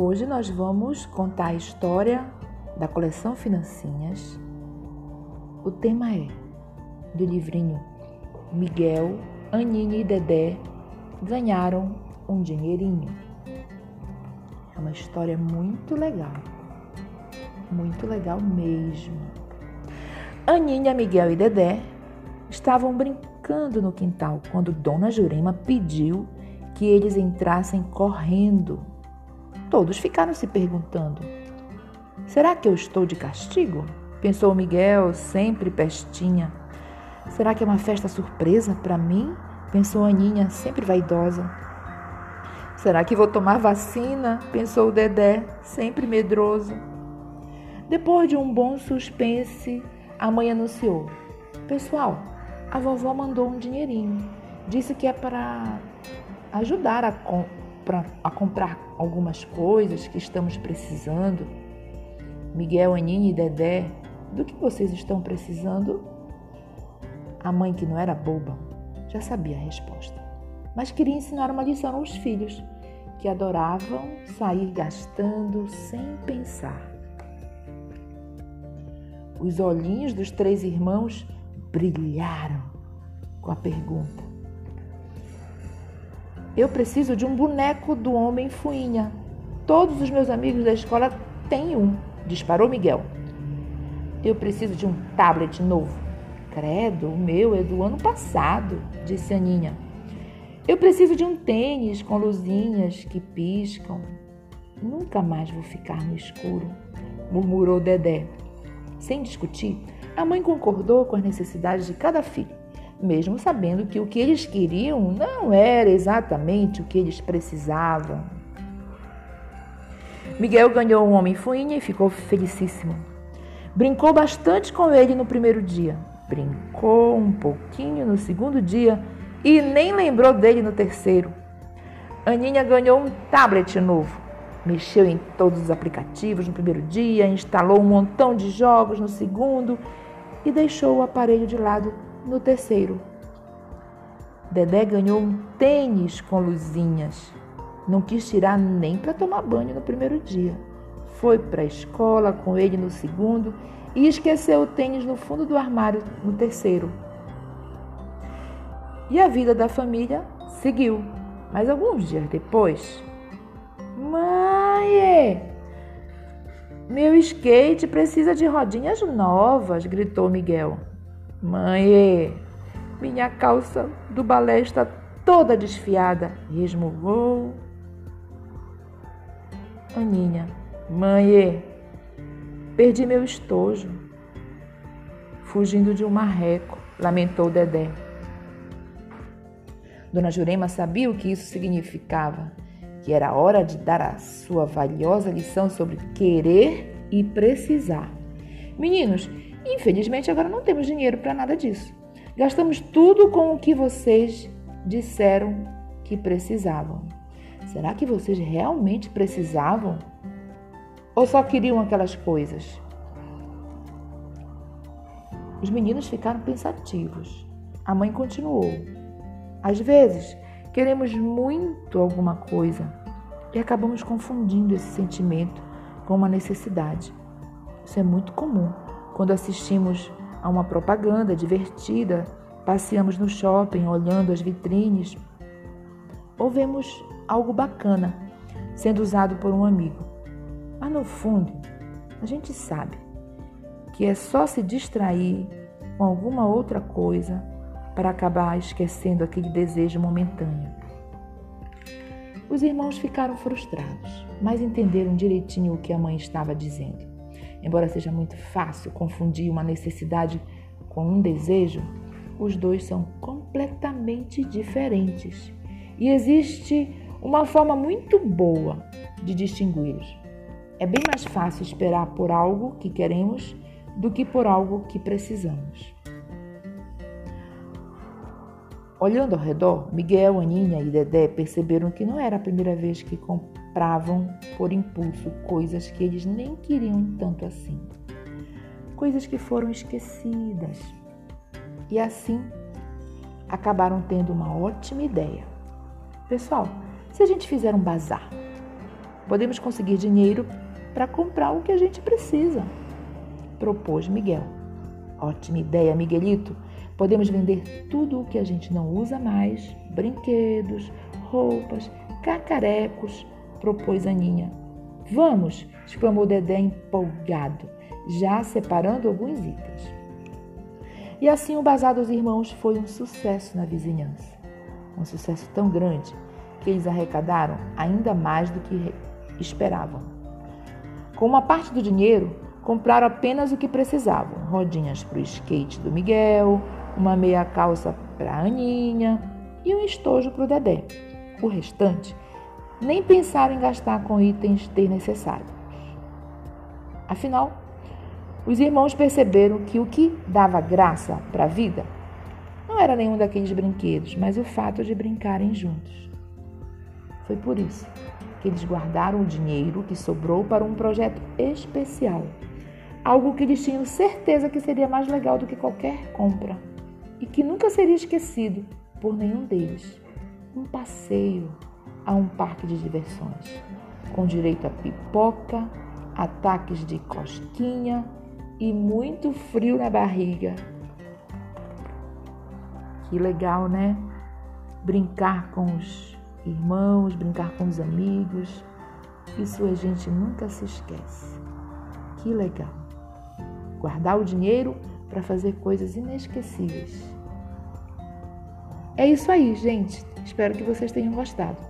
Hoje nós vamos contar a história da coleção Financinhas. O tema é do livrinho Miguel, Aninha e Dedé ganharam um dinheirinho. É uma história muito legal. Muito legal mesmo. Aninha, Miguel e Dedé estavam brincando no quintal quando Dona Jurema pediu que eles entrassem correndo Todos ficaram se perguntando: será que eu estou de castigo? Pensou Miguel, sempre pestinha. Será que é uma festa surpresa para mim? Pensou Aninha, sempre vaidosa. Será que vou tomar vacina? Pensou o Dedé, sempre medroso. Depois de um bom suspense, a mãe anunciou: Pessoal, a vovó mandou um dinheirinho. Disse que é para ajudar a, a comprar algumas coisas que estamos precisando. Miguel, Aninha e Dedé, do que vocês estão precisando? A mãe, que não era boba, já sabia a resposta, mas queria ensinar uma lição aos filhos, que adoravam sair gastando sem pensar. Os olhinhos dos três irmãos brilharam com a pergunta: eu preciso de um boneco do homem fuinha. Todos os meus amigos da escola têm um, disparou Miguel. Eu preciso de um tablet novo. Credo, o meu é do ano passado, disse Aninha. Eu preciso de um tênis com luzinhas que piscam. Nunca mais vou ficar no escuro, murmurou Dedé. Sem discutir, a mãe concordou com as necessidades de cada filho mesmo sabendo que o que eles queriam não era exatamente o que eles precisavam. Miguel ganhou um homem fuinha e ficou felicíssimo. Brincou bastante com ele no primeiro dia, brincou um pouquinho no segundo dia e nem lembrou dele no terceiro. Aninha ganhou um tablet novo. Mexeu em todos os aplicativos no primeiro dia, instalou um montão de jogos no segundo e deixou o aparelho de lado no terceiro. Dedé ganhou um tênis com luzinhas. Não quis tirar nem para tomar banho no primeiro dia. Foi para a escola com ele no segundo e esqueceu o tênis no fundo do armário no terceiro. E a vida da família seguiu. Mas alguns dias depois, mãe, meu skate precisa de rodinhas novas, gritou Miguel. Mãe, minha calça do balé está toda desfiada, resmungou. Aninha, mãe, perdi meu estojo, fugindo de um marreco, lamentou Dedé. Dona Jurema sabia o que isso significava, que era hora de dar a sua valiosa lição sobre querer e precisar. Meninos, Infelizmente, agora não temos dinheiro para nada disso. Gastamos tudo com o que vocês disseram que precisavam. Será que vocês realmente precisavam? Ou só queriam aquelas coisas? Os meninos ficaram pensativos. A mãe continuou. Às vezes, queremos muito alguma coisa e acabamos confundindo esse sentimento com uma necessidade. Isso é muito comum quando assistimos a uma propaganda divertida, passeamos no shopping olhando as vitrines, ou vemos algo bacana sendo usado por um amigo. Mas no fundo, a gente sabe que é só se distrair com alguma outra coisa para acabar esquecendo aquele desejo momentâneo. Os irmãos ficaram frustrados, mas entenderam direitinho o que a mãe estava dizendo. Embora seja muito fácil confundir uma necessidade com um desejo, os dois são completamente diferentes. E existe uma forma muito boa de distingui-los. É bem mais fácil esperar por algo que queremos do que por algo que precisamos. Olhando ao redor, Miguel, Aninha e Dedé perceberam que não era a primeira vez que compravam por impulso coisas que eles nem queriam tanto assim. Coisas que foram esquecidas. E assim acabaram tendo uma ótima ideia. Pessoal, se a gente fizer um bazar, podemos conseguir dinheiro para comprar o que a gente precisa, propôs Miguel. Ótima ideia, Miguelito. Podemos vender tudo o que a gente não usa mais: brinquedos, roupas, cacarecos, propôs Aninha. Vamos! exclamou Dedé empolgado, já separando alguns itens. E assim o Bazar dos Irmãos foi um sucesso na vizinhança. Um sucesso tão grande que eles arrecadaram ainda mais do que esperavam. Com uma parte do dinheiro, compraram apenas o que precisavam: rodinhas para o skate do Miguel, uma meia calça para a Aninha e um estojo para o Dedé. O restante, nem pensaram em gastar com itens desnecessários. Afinal, os irmãos perceberam que o que dava graça para a vida não era nenhum daqueles brinquedos, mas o fato de brincarem juntos. Foi por isso que eles guardaram o dinheiro que sobrou para um projeto especial, algo que eles tinham certeza que seria mais legal do que qualquer compra e que nunca seria esquecido por nenhum deles. Um passeio a um parque de diversões, com direito a pipoca, ataques de cosquinha e muito frio na barriga. Que legal, né? Brincar com os irmãos, brincar com os amigos. Isso a gente nunca se esquece. Que legal. Guardar o dinheiro para fazer coisas inesquecíveis. É isso aí, gente. Espero que vocês tenham gostado.